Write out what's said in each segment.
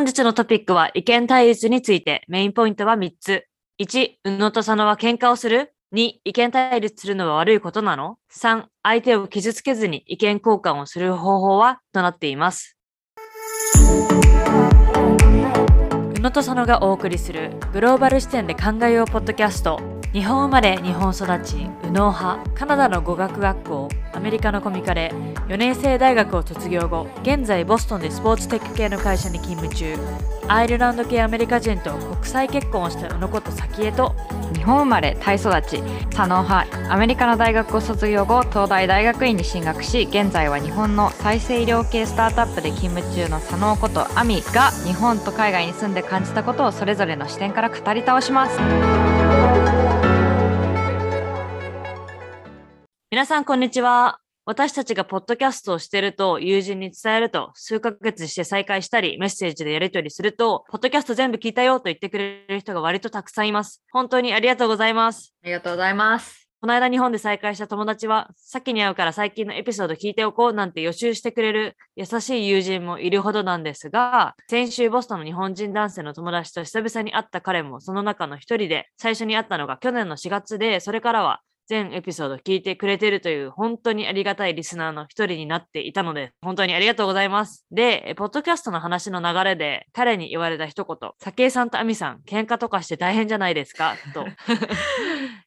本日のトピックは意見対立について、メインポイントは3つ。1、宇野と佐野は喧嘩をする ?2、意見対立するのは悪いことなの ?3、相手を傷つけずに意見交換をする方法はとなっています。宇野と佐野がお送りするグローバル視点で考えようポッドキャスト。日本生まれ、日本育ち、右脳派、カナダの語学学校、アメリカのコミカレ、4年生大学を卒業後、現在ボストンでスポーツテック系の会社に勤務中、アイルランド系アメリカ人と国際結婚をした宇野こと早紀江と、日本生まれタイ育ち左脳派アメリカの大学を卒業後東大大学院に進学し現在は日本の再生医療系スタートアップで勤務中の左脳ことアミが日本と海外に住んで感じたことをそれぞれの視点から語り倒します。皆さんこんにちは。私たちがポッドキャストをしてると友人に伝えると数ヶ月して再開したりメッセージでやり取りするとポッドキャスト全部聞いたよと言ってくれる人が割とたくさんいます。本当にありがとうございます。ありがとうございますこの間日本で再会した友達は先に会うから最近のエピソード聞いておこうなんて予習してくれる優しい友人もいるほどなんですが先週ボストンの日本人男性の友達と久々に会った彼もその中の一人で最初に会ったのが去年の4月でそれからは全エピソード聞いてくれてるという本当にありがたいリスナーの一人になっていたので本当にありがとうございます。で、ポッドキャストの話の流れで彼に言われた一言、酒井さんと亜美さん喧嘩とかして大変じゃないですか？と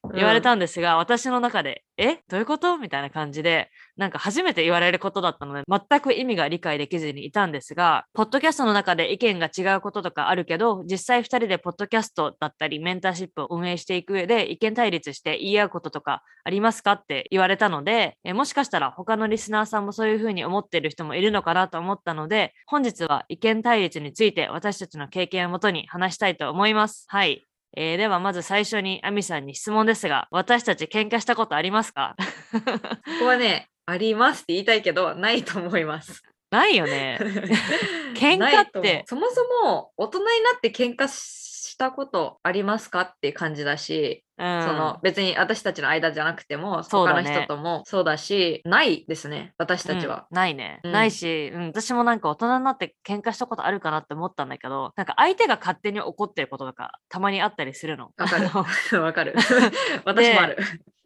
言われたんですが、私の中で、え？どういうこと？みたいな感じで、なんか初めて言われることだったので、全く意味が理解できずにいたんですが、ポッドキャストの中で意見が違うこととかあるけど、実際2人でポッドキャストだったり、メンターシップを運営していく上で意見対立して言い合うこととかありますかって言われたので、えもしかしたら他のリスナーさんもそういうふうに思ってる人もいるのかなと思ったので、本日は意見対立について私たちの経験をもとに話したいと思います。はい。えーではまず最初にアミさんに質問ですが、私たち喧嘩したことありますか？ここはねありますって言いたいけどないと思います。ないよね。喧嘩って。そもそも大人になって喧嘩したことありますかって感じだしうん、その別に私たちの間じゃなくても他の人ともそうだしないですね私たちは。うん。ないね、うん。ないし、うん、私もなんか大人になって喧嘩したことあるかなって思ったんだけどなんか相手が勝手に怒ってることとかたまにあったりするの。わかる。わかる。私もある。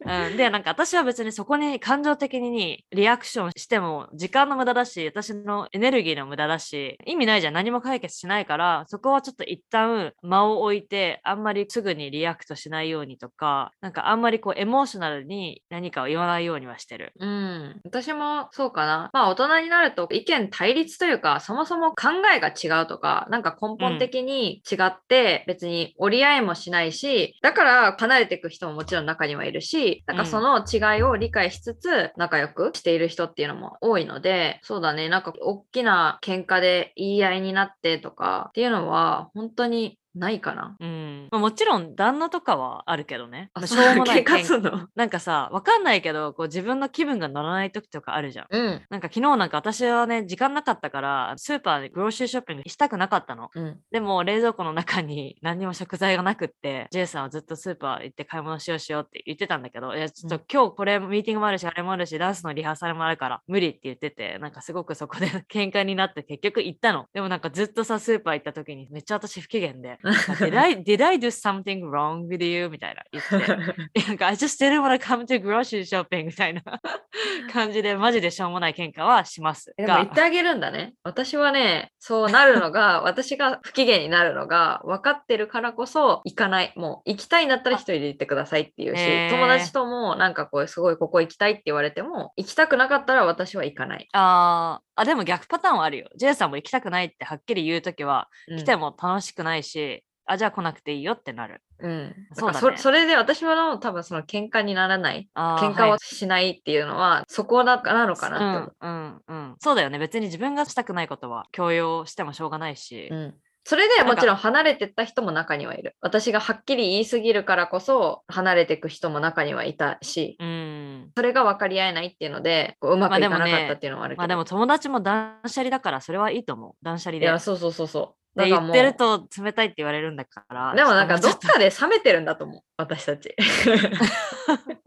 うん、でなんか私は別にそこに感情的にリアクションしても時間の無駄だし私のエネルギーの無駄だし意味ないじゃん。何も解決しないからそこはちょっと一旦間を置いてあんまりすぐに react しないようにとかなんかあんまりこうエモーショナルに何かを言わないようにはしてる。うん、私もそうかな。まあ大人になると意見対立というか、そもそも考えが違うとか、なんか根本的に違って別に折り合いもしないし、だから離れていく人ももちろん中にはいるし、なんかその違いを理解しつつ仲良くしている人っていうのも多いので、そうだね、なんか大きな喧嘩で言い合いになってとかっていうのは本当にないかな。うんまあ、もちろん旦那とかはあるけどね。まあしそうょうもない喧の？なんかさ、わかんないけど、こう自分の気分が乗らない時とかあるじゃん。うん。なんか昨日なんか私はね、時間なかったから、スーパーでグローシーショッピングしたくなかったの。うん。でも冷蔵庫の中に 何にも食材がなくって、ジェイさんはずっとスーパー行って買い物しようしようって言ってたんだけど、いやちょっとうん今日これミーティングもあるし、あれもあるし、ダンスのリハーサルもあるから無理って言ってて、なんかすごくそこで 喧嘩になって結局行ったの。でもなんかずっとさ、スーパー行った時にめっちゃ私不機嫌で、did, I, did I do something wrong with you? みたいな言って。なんか、I just didn't want to come to grocery shopping みたいな 感じで、マジでしょうもない喧嘩はしますでも言ってあげるんだね。私はね、そうなるのが、私が不機嫌になるのが分かってるからこそ行かない。もう行きたいんだったら一人で行ってくださいっていうし、へー友達ともなんかこうすごいここ行きたいって言われても、行きたくなかったら私は行かない。あーあ、でも逆パターンはあるよ。ジェイさんも行きたくないってはっきり言うときは、うん来ても楽しくないし、あ、じゃあ来なくていいよってなる。うん。そうそそれで私はの多分その喧嘩にならない。喧嘩をしないっていうのは、そこななのかなって思う。うんうんうん。そうだよね。別に自分がしたくないことは強要してもしょうがないし。うんそれでもちろん離れてった人も中にはいる。私がはっきり言い過ぎるからこそ離れていく人も中にはいたし、うん。それが分かり合えないっていうので、こううまくいかなかったっていうのはあるけど。まあでも友達も断捨離だからそれはいいと思う。断捨離で。いや、そうそうそうそう。でだから言ってると冷たいって言われるんだから。でもなんかどっかで冷めてるんだと思う、私たち。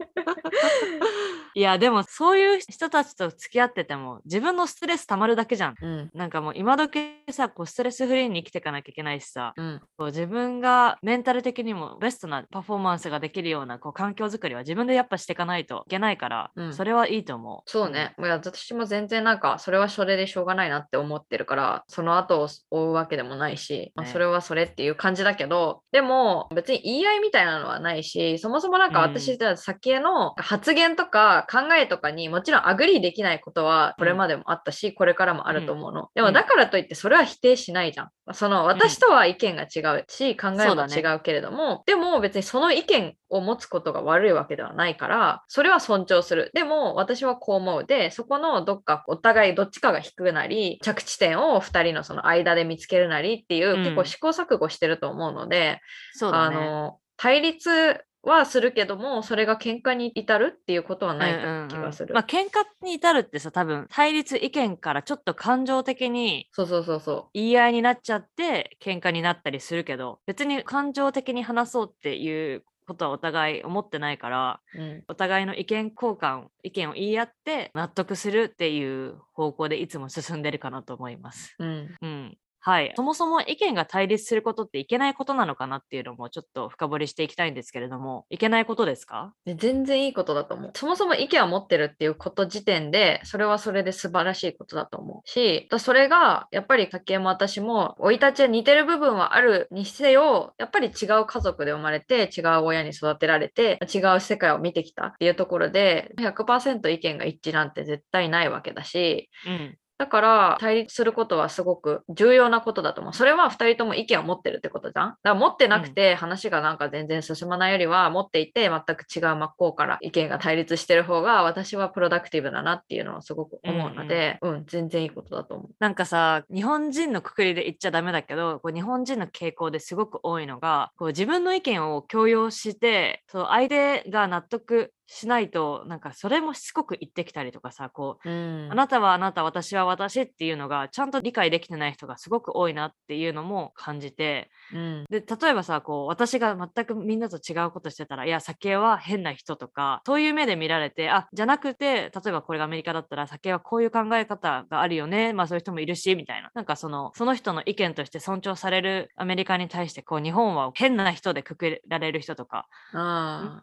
いやでもそういう人たちと付き合ってても自分のストレス溜まるだけじゃん。うん。なんかもう今時さこうストレスフリーに生きていかなきゃいけないしさうん。こう自分がメンタル的にもベストなパフォーマンスができるようなこう環境づくりは自分でやっぱしていかないといけないから、うんそれはいいと思う。そうね。いや私も全然なんか、それはそれでしょうがないなって思ってるから、その後を追うわけでもないし、まあ、ねそれはそれっていう感じだけど、でも別に言い合いみたいなのはないし、そもそもなんかうん私じゃあ先への発言とか考えとかにもちろん agree できないことはこれまでもあったし、これからもあると思うの。でもだからといってそれは否定しないじゃん。その私とは意見が違うし、考えも違うけれども、でも別にその意見を持つことが悪いわけではないから、それは尊重する。でも私はこう思う。で、そこのどっかお互いどっちかが引くなり、着地点を2人のその間で見つけるなりっていう、うん結構試行錯誤してると思うので、そうだね。あの対立はするけども、それが喧嘩に至るっていうことはないうんうんうん気がする。まあ喧嘩に至るってさ多分対立意見からちょっと感情的にそうそうそうそ言い合いになっちゃって喧嘩になったりするけど別に感情的に話そうっていうことはお互い思ってないからう。うん。お互いの意見交換意見を言い合って納得するっていう方向でいつも進んでるかなと思います。うん。うんはい、そもそも意見が対立することっていけないことなのかなっていうのもちょっと深掘りしていきたいんですけれどもいけないことですか？で全然いいことだと思う。そもそも意見を持ってるっていうこと時点で、それはそれで素晴らしいことだと思うし、だそれがやっぱり竹山も私も生い立ちは似てる部分はあるにせよ、やっぱり違う家族で生まれて、違う親に育てられて、違う世界を見てきたっていうところで、100%意見が一致なんて絶対ないわけだし、うんだから対立することはすごく重要なことだと思う。それは2人とも意見を持ってるってことじゃん？だから持ってなくて話がなんか全然進まないよりは、持っていて全く違う真っ向から意見が対立してる方が私はプロダクティブだなっていうのはすごく思うので、うん、全然いいことだと思う。なんかさ日本人のくくりで言っちゃダメだけどこう日本人の傾向ですごく多いのがこう自分の意見を強要してそう相手が納得しないとなんかそれもしつこく言ってきたりとかさこううん。あなたはあなた私は私っていうのがちゃんと理解できてない人がすごく多いなっていうのも感じて。うん。で例えばさこう私が全くみんなと違うことしてたらいや酒は変な人とかそういう目で見られてあじゃなくて例えばこれがアメリカだったら酒はこういう考え方があるよねまあそういう人もいるしみたいな。なんかそのその人の意見として尊重されるアメリカに対してこう日本は変な人でくくられる人とか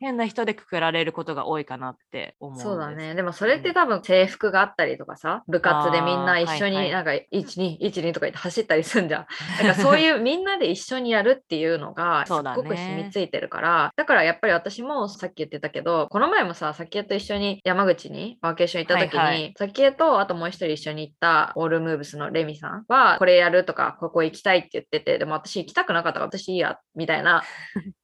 変な人でくくられることが多いかなって思うそうだね。でもそれって多分制服があったりとかさ、部活でみんな一緒になんか1、2、1、2とか言って走ったりすんじゃん。なんかそういうみんなで一緒にやるっていうのが すっごく染みついてるから、だからやっぱり私もさっき言ってたけど、この前もさ、さきえと一緒に山口にワーケーション行った時に、はい。はいさきえとあともう一人一緒に行ったオールムーブスのレミさんは、これやるとか、ここ行きたいって言ってて、でも私行きたくなかったから私いいや、みたいな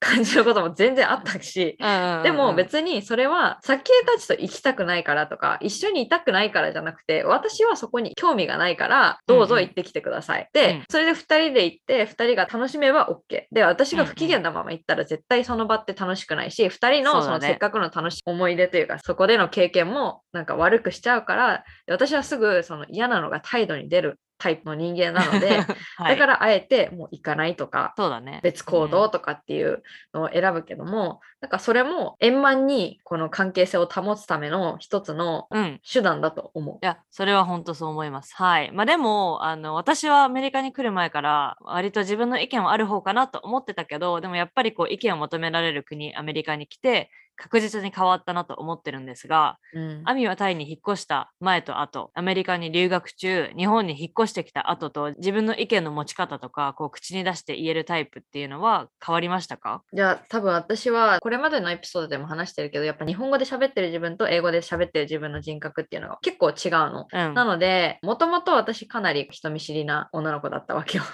感じのことも全然あったし、でもに別にそれは、サキエたちと行きたくないからとか、一緒にいたくないからじゃなくて、私はそこに興味がないから、どうぞ行ってきてください。うんで、それで2人で行って、2人が楽しめば OK。で、私が不機嫌なまま行ったら絶対その場って楽しくないし、2人のそのせっかくの楽しい思い出というか、そこでの経験もなんか悪くしちゃうから、で私はすぐその嫌なのが態度に出るタイプの人間なので、はい、だからあえてもう行かないとか、そうだね別行動とかっていうのを選ぶけども、なんかそれも円満にこの関係性を保つための一つのうん、うん手段だと思う。いや、それは本当そう思います。はい。まあでも、あの、私はアメリカに来る前から、割と自分の意見はある方かなと思ってたけど、でもやっぱりこう、意見を求められる国、アメリカに来て、確実に変わったなと思ってるんですが、うんアミはタイに引っ越した前と後、アメリカに留学中、日本に引っ越してきた後と、自分の意見の持ち方とか、こう、口に出して言えるタイプっていうのは変わりましたか？じゃあ多分私はこれまでのエピソードでも話してるけどやっぱ日本語で喋ってる自分と英語で喋ってる自分の人格っていうのが結構違うの。うん。なのでもともと私かなり人見知りな女の子だったわけよ。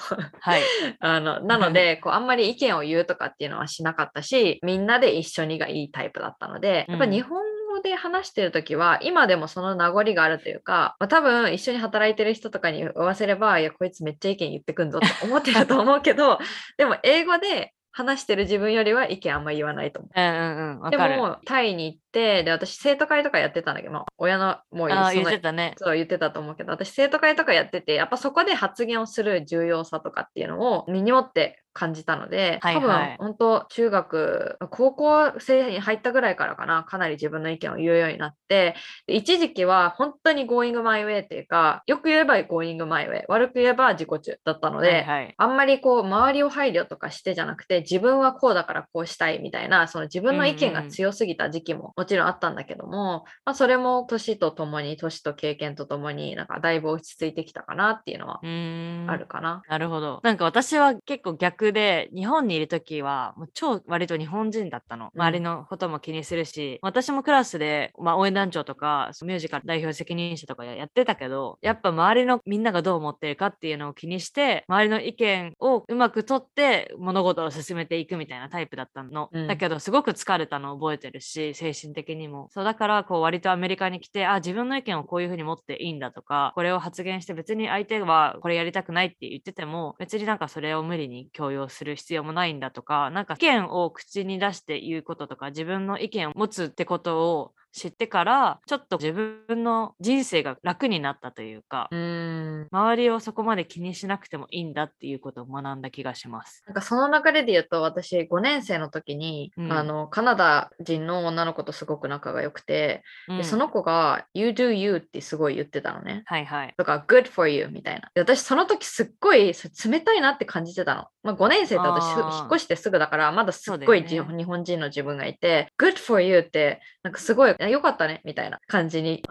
はい。あのなのでこうあんまり意見を言うとかっていうのはしなかったしみんなで一緒にがいいタイプだったのでやっぱうん日本語で話してる時は今でもその名残があるというか、まあ、多分一緒に働いてる人とかに言わせればいやこいつめっちゃ意見言ってくんぞって思ってると思うけど でも英語で話してる自分よりは意見あんま言わないと思う。うんうんうん。わで。もタイに行って、で、私生徒会とかやってたんだけど、まあ、親のもう言ってたね。そう言ってたと思うけど、私生徒会とかやってて、やっぱそこで発言をする重要さとかっていうのを身に持って感じたので、はいはい多分本当中学、高校生に入ったぐらいからかな、かなり自分の意見を言うようになって、で一時期は本当に going my way っていうか、よく言えば going my way、悪く言えば自己中だったので、はいはい。あんまりこう周りを配慮とかしてじゃなくて自分はこうだからこうしたいみたいなその自分の意見が強すぎた時期ももちろんあったんだけども、まあ、それも年とともに年と経験とともになんかだいぶ落ち着いてきたかなっていうのは。あるかな。なるほど。なんか私は結構逆で、日本にいる時は、もう超割と日本人だったの。うん周りのことも気にするし、私もクラスで、まあ、応援団長とか、ミュージカル代表責任者とかやってたけど、やっぱ周りのみんながどう思ってるかっていうのを気にして、周りの意見をうまく取って物事を進めていくみたいなタイプだったの。うんだけど、すごく疲れたのを覚えてるし、精神的にも。そうだから、こう割とアメリカに来て、あ、自分の意見をこういうふうに持っていいんだとか、これを発言して別に相手はこれやりたくないって言ってても、別になんかそれを無理に強要する必要もないんだとか、なんか意見を口に出して言うこととか、自分の意見を持つってことを知ってから、ちょっと自分の人生が楽になったというか、うーん周りをそこまで気にしなくてもいいんだっていうことを学んだ気がします。なんかその流れで言うと私5年生の時に、うんあのカナダ人の女の子とすごく仲が良くて、うんでその子が「You do you」ってすごい言ってたのね。はいはい。とか、good for you みたいな。で私、その時すっごい冷たいなって感じてたの。まあ、5年生って私、引っ越してすぐだから、まだすっごいじ、日本人の自分がいて、good for you って、なんかすごい、あよかったねみたいな感じに。で、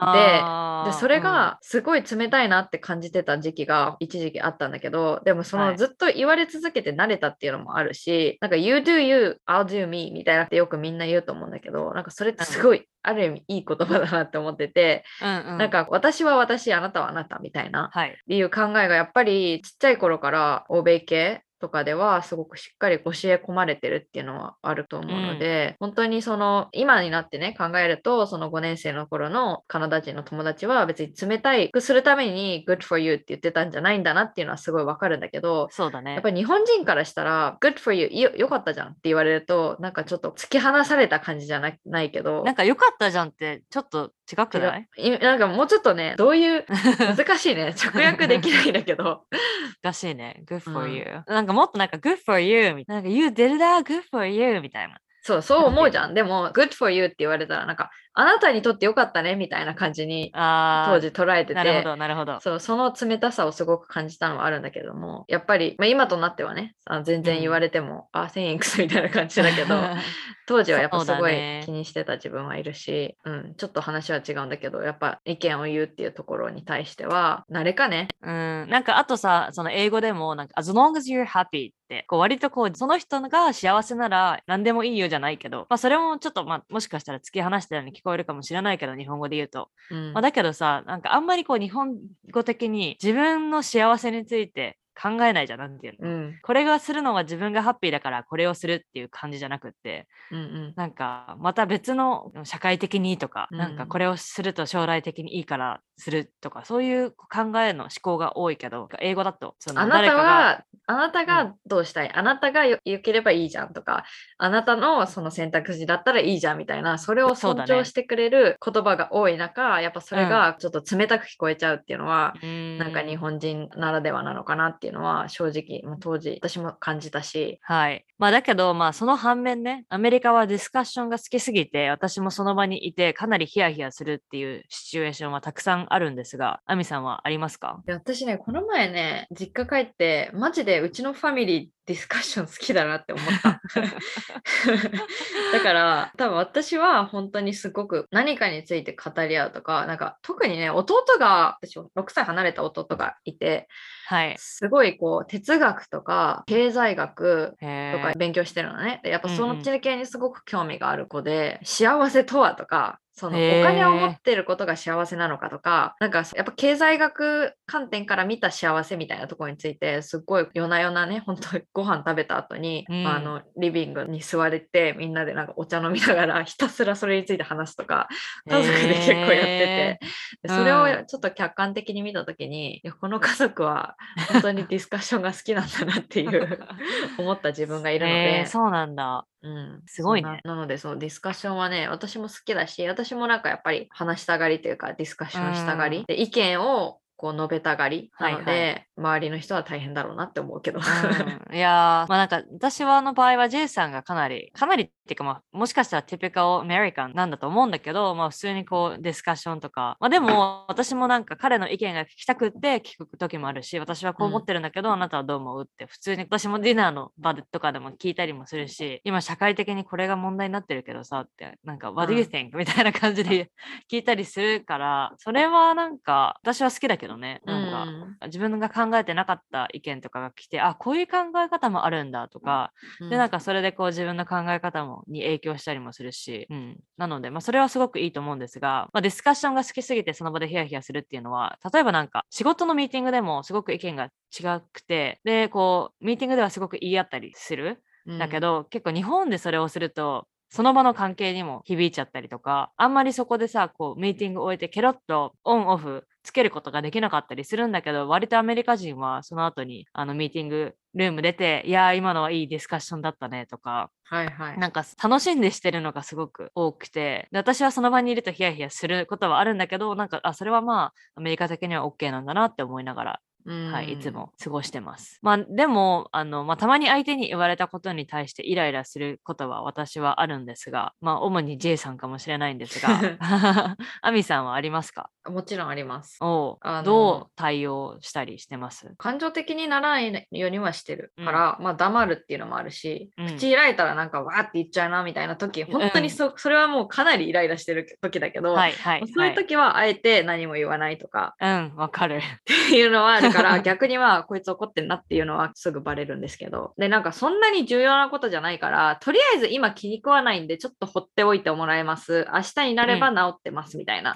でそれがすごい冷たいなって感じてた時期が一時期あったんだけどでもそはいのずっと言われ続けて慣れたっていうのもあるし、なんか You do you, I'll do me みたいなってよくみんな言うと思うんだけどなんかそれってすごいある意味いい言葉だなって思ってて、うんうん、なんか私は私あなたはあなたみたいなはい。っていう考えがやっぱりちっちゃい頃から欧米系とかではすごくしっかり教え込まれてるっていうのはあると思うので、本当にその今になってね考えるとその5年生の頃のカナダ人の友達は別に冷たいくするために good for you って言ってたんじゃないんだなっていうのはすごいわかるんだけどそうだね。やっぱり日本人からしたら good for you よよかったじゃんって言われるとなんかちょっと突き放された感じじゃなないけどなんか良かったじゃんってちょっと違くない？いなんかもうちょっとねどういう 難しいね直訳できないんだけど難しいね。good for うん you、なんかもっとなんか good for you みたいな。なんか you did that good for you みたいな。そう、そう思うじゃん。でも、good for you って言われたら、なんか、あなたにとってよかったねみたいな感じに当時捉えてて、なるほど、なるほど。そうその冷たさをすごく感じたのはあるんだけども、やっぱり、まあ、今となってはね、あ全然言われても、あ、1000x みたいな感じだけど、当時はやっぱすごい気にしてた自分はいるし、うん、ちょっと話は違うんだけど、やっぱ意見を言うっていうところに対しては、慣れかね？うん、なんかあとさ、その英語でも、なんか as long as you're happy こう割とこう、その人が幸せなら何でもいいよじゃないけど、まあそれもちょっとまあもしかしたら突き放したように聞こえるかもしれないけど、日本語で言うと。うんまあだけどさ、なんかあんまりこう日本語的に自分の幸せについて考えないじゃん、なんていうの。うん。これがするのが自分がハッピーだからこれをするっていう感じじゃなくって、うんうん。なんかまた別の社会的にとか、うんなんかこれをすると将来的にいいからするとか、そういう考えの思考が多いけど、英語だとそのあなたは、あなたがどうしたい、あなたがよ良ければいいじゃんとか、あなたのその選択肢だったらいいじゃんみたいな、それを尊重してくれる言葉が多い中、やっぱそれがちょっと冷たく聞こえちゃうっていうのは、ななんか日本人ならではなのかなっていうのは正直、もう当時私も感じたし、はい。まあだけど、まあその反面ね、アメリカはディスカッションが好きすぎて、私もその場にいて、かなりヒヤヒヤするっていうシチュエーションはたくさんあるんですが、アミさんはありますか？で私ね、この前ね、実家帰って、マジでうちのファミリーディスカッション好きだなって思った。だから、多分私は本当にすごく何かについて語り合うとか、なんか特にね、弟が、私6歳離れた弟がいて、はい。すごいこう哲学とか経済学とか勉強してるのね。でやっぱそうんうんの地系にすごく興味がある子で、幸せとはとか、そのお金を持ってることが幸せなのかとか、なんかやっぱ経済学観点から見た幸せみたいなところについて、すっごい夜な夜なね、本当に5ご飯食べた後に、うんあのリビングに座れてみんなでなんかお茶飲みながらひたすらそれについて話すとか 家族で結構やってて、でそれうん。をちょっと客観的に見た時に、いやこの家族は本当にディスカッションが好きなんだなっていう 思った自分がいるので、えーそうなんだ。うん、すごいねななのでそうディスカッションはね私も好きだし私もなんかやっぱり話したがりというかディスカッションしたがり、うん。で意見をこう述べたがりなので、はい。は周りの人は大変だろうなって思うけど。うん。いやーまあなんか私はの場合は J さんがかなりかなりっていうかまあもしかしたらティピカルアメリカンなんだと思うんだけどまあ普通にこうディスカッションとか。まあでも私もなんか彼の意見が聞きたくって聞く時もあるし私はこう思ってるんだけど、あなたはどう思うって普通に私もディナーの場でとかでも聞いたりもするし今社会的にこれが問題になってるけどさってなんか What do you think?、みたいな感じで聞いたりするからそれはなんか私は好きだけどねなんか、うん自分が考えてなかった意見とかが来てあこういう考え方もあるんだとか、でなんかそれでこう自分の考え方もに影響したりもするし、うん、なので、まあ、それはすごくいいと思うんですが、まあ、ディスカッションが好きすぎてその場でヒヤヒヤするっていうのは例えばなんか仕事のミーティングでもすごく意見が違くてでこうミーティングではすごく言い合ったりする。うん。だけど、結構日本でそれをするとその場の関係にも響いちゃったりとかあんまりそこでさこうミーティングを終えてケロッとオンオフつけることができなかったりするんだけど割とアメリカ人はその後にあのミーティングルーム出ていやー今のはいいディスカッションだったねとかはいはい。なんか楽しんでしてるのがすごく多くてで私はその場にいるとヒヤヒヤすることはあるんだけどなんかあそれはまあアメリカ的には OK なんだなって思いながらはい、いつも過ごしてます。まあでもあの、まあ、たまに相手に言われたことに対してイライラすることは私はあるんですが、まあ主に J さんかもしれないんですが、アミさんはありますか？うん。もちろんあります。おどう対応したりしてます？感情的にならないようにはしてるから、まあ黙るっていうのもあるし、うん口開いたらなんかわーって言っちゃうなみたいな時、本当にそ,、それはもうかなりイライラしてる時だけど、はいはい、そういう時はあえて何も言わないとかはい。うん、わかる。っていうのはあるから 逆にはこいつ怒ってんなっていうのはすぐバレるんですけど。でなんかそんなに重要なことじゃないからとりあえず今気に食わないんでちょっと放っておいてもらえます。明日になれば治ってますみたいな。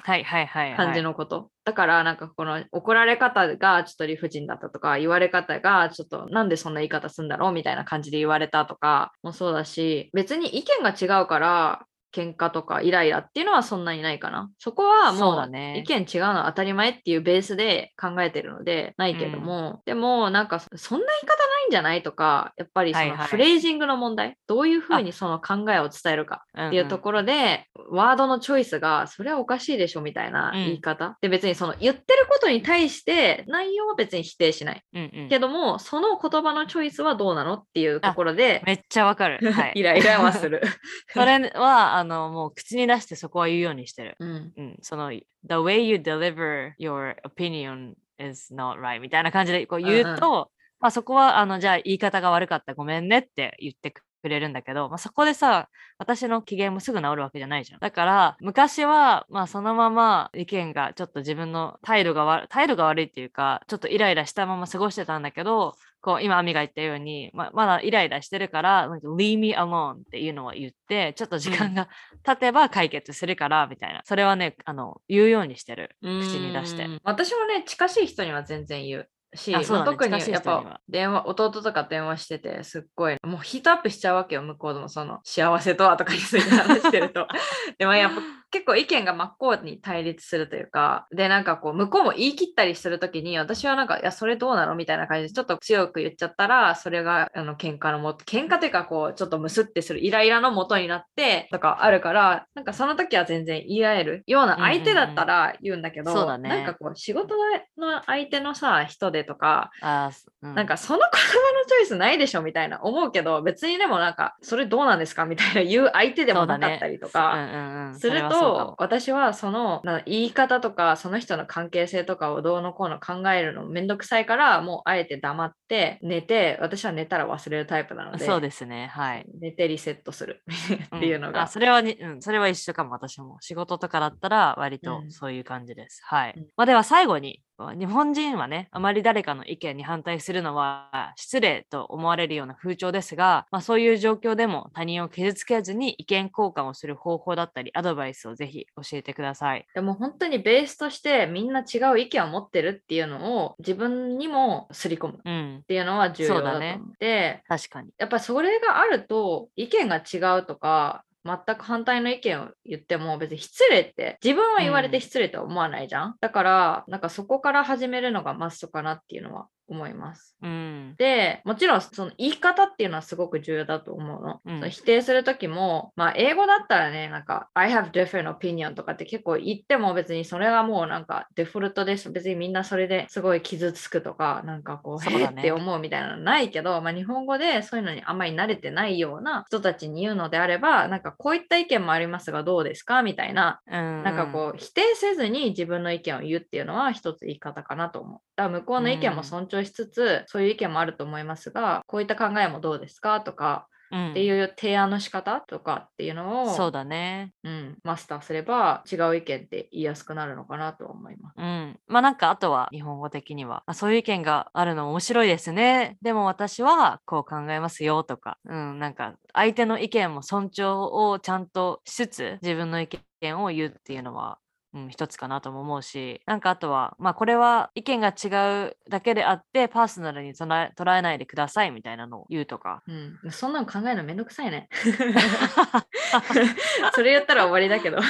感じのこと、だからなんかこの怒られ方がちょっと理不尽だったとか言われ方がちょっとなんでそんな言い方するんだろうみたいな感じで言われたとかもそうだし別に意見が違うから喧嘩とかイライラっていうのはそんなにないかな。そこはもう意見違うのは当たり前っていうベースで考えてるのでないけれども、でもなんかそんな言い方ないんじゃないとかやっぱりそはいはい。のフレージングの問題、どういうふうにその考えを伝えるかっっていうところで、ワードのチョイスがそれはおかしいでしょみたいな言い方、で別にその言ってることに対して内容は別に否定しない。ろ、うんうん。けどもその言葉のチョイスはどうなのっていうところでめっちゃわかる。はい、イライラはする。それはあのもう口に出してそこは言うようにしてる。うん。うん、その The way you deliver your opinion is not right みたいな感じでこう言うと、うんまあ、そこはあのじゃあ言い方が悪かったごめんねって言ってくれるんだけど、まあ、そこでさ私の機嫌もすぐ治るわけじゃないじゃん。だから昔はまあそのまま意見がちょっと自分の態度が悪態度が悪いっていうかちょっとイライラしたまま過ごしてたんだけどこう今、アミが言ったように、ままだイライラしてるから、なんか leave me alone っていうのを言って、ちょっと時間が経てば解決するから、みたいな。それはね、あの、言うようにしてる。口に出してう。ん私もね近しい人には全然言うし、あそうだねまあ特にやっぱ電話弟とか電話しててすっごいもうヒートアップしちゃうわけよ向こうでもその幸せとはとかについて話してると でもやっぱ結構意見が真っ向に対立するというかでなんかこう向こうも言い切ったりするときに私はなんかいやそれどうなの？みたいな感じでちょっと強く言っちゃったらそれがあの喧嘩のもと喧嘩というかこうちょっとムスってするイライラのもとになってとかあるからなんかその時は全然言い合えるような相手だったら言うんだけど、そうだね。なんかこう仕事の相手のさ人でとかうなんかその言葉のチョイスないでしょ？みたいな思うけど別にでもなんかそれどうなんですか？みたいな言う相手でもなかったりとか。うんうんうん、するとも私はそのな言い方とかその人の関係性とかをどうのこうの考えるのめんどくさいからもうあえて黙って寝て私は寝たら忘れるタイプなのでそうですね。はい。寝てリセットする っていうのが、んあそれはに、うん、それは一緒かも、私も。仕事とかだったら割とうんそういう感じです。はい。うんまあ、では最後に、日本人はね、あまり誰かの意見に反対するのは失礼と思われるような風潮ですが、まあ、そういう状況でも他人を傷つけずに意見交換をする方法だったり、アドバイスをぜひ教えてください。でも本当にベースとしてみんな違う意見を持ってるっていうのを自分にもすり込むうんっ。ていうのは重要だと思そうだって、確かに。やっぱそれがあると意見が違うとか全く反対の意見を言っても別に失礼って自分は言われて失礼とは思わないじゃん、だからなんかそこから始めるのがマストかなっていうのは思います。うん。でもちろんその言い方っていうのはすごく重要だと思うの。うんその否定する時も、まあ、英語だったらねなんか I have different opinion とかって結構言っても別にそれがもうなんかデフォルトです別にみんなそれですごい傷つくとかなんかこうそうだねって思うみたいなのないけど、まあ、日本語でそういうのにあんまり慣れてないような人たちに言うのであればなんかこういった意見もありますがどうですか？みたいなうん。なんかこう否定せずに自分の意見を言うっていうのは一つ言い方かなと思う。だから向こうの意見も尊重しつつ、そういう意見もあると思いますが、こういった考えもどうですかとか、うん、っていう提案の仕方とかっていうのを、そうだね。うん、マスターすれば違う意見って言いやすくなるのかなとは思います。うん。まあなんかあとは日本語的には、あそういう意見があるの面白いですね。でも私はこう考えますよとか、うん、なんか相手の意見も尊重をちゃんとしつつ自分の意見を言うっていうのは、うん、一つかなとも思うし、なんかあとは、まあこれは意見が違うだけであってパーソナルに捉え捉えないでくださいみたいなのを言うとか。うん、そんなの考えるのめんどくさいね。それ言ったら終わりだけど。い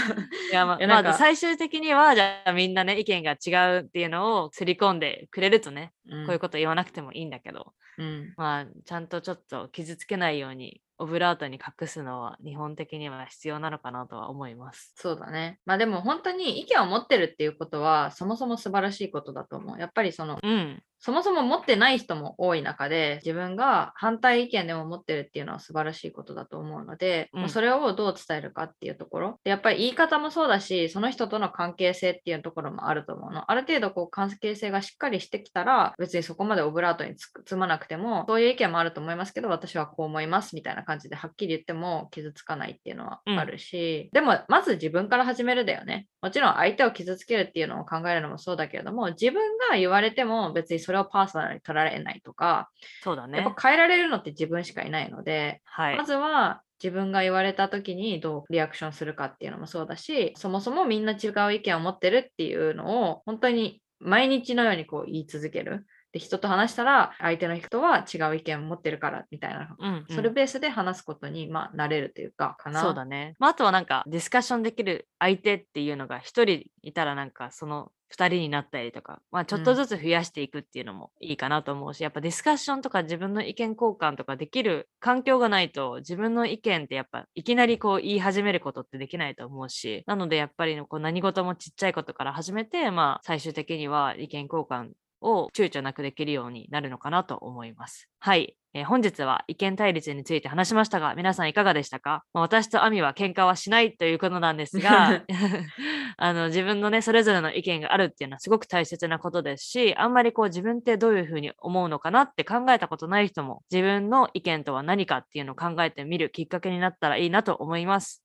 やままあ最終的にはじゃあみんなね意見が違うっていうのをすり込んでくれるとね、うんこういうこと言わなくてもいいんだけど、うんまあちゃんとちょっと傷つけないようにオブラートに隠すのは日本的には必要なのかなとは思います。そうだね。まあでも本当に意見を持ってるっていうことはそもそも素晴らしいことだと思う。やっぱりそのうん、そもそも持ってない人も多い中で自分が反対意見でも持ってるっていうのは素晴らしいことだと思うので、うん。まあそれをどう伝えるかっていうところ。でやっぱり言い方もそうだしその人との関係性っていうところもあると思うの。ある程度こう関係性がしっかりしてきたら別にそこまでオブラートにつ積まなくてもそういう意見もあると思いますけど私はこう思いますみたいな感じではっきり言っても傷つかないっていうのはあるし、でもまず自分から始めるだよね。もちろん相手を傷つけるっていうのを考えるのもそうだけれども自分が言われても別にそれをパーソナルに取られないとか、そうだやっね。ぱ変えられるのって自分しかいないので、はいま。ずは自分が言われた時にどうリアクションするかっていうのもそうだしそもそもみんな違う意見を持ってるっていうのを本当に毎日のようにこう言い続ける。で人と話したら相手の人は違う意見を持ってるからみたいな、うん、うんそれベースで話すことにまあ慣れるというかかな。そうだね。まあ、あとはなんかディスカッションできる相手っていうのが一人いたらなんかその二人になったりとか、まあ、ちょっとずつ増やしていくっていうのもいいかなと思うし、やっぱディスカッションとか自分の意見交換とかできる環境がないと自分の意見ってやっぱいきなりこう言い始めることってできないと思うしなのでやっぱりこう何事もちっちゃいことから始めて、まあ、最終的には意見交換を躊躇なくできるようになるのかなと思います。はい。えー本日は意見対立について話しましたが、皆さんいかがでしたか、まあ私とアミは喧嘩はしないということなんですが、あの自分のね、それぞれの意見があるっていうのはすごく大切なことですし、あんまりこう自分ってどういうふうに思うのかなって考えたことない人も、自分の意見とは何かっていうのを考えてみるきっかけになったらいいなと思います。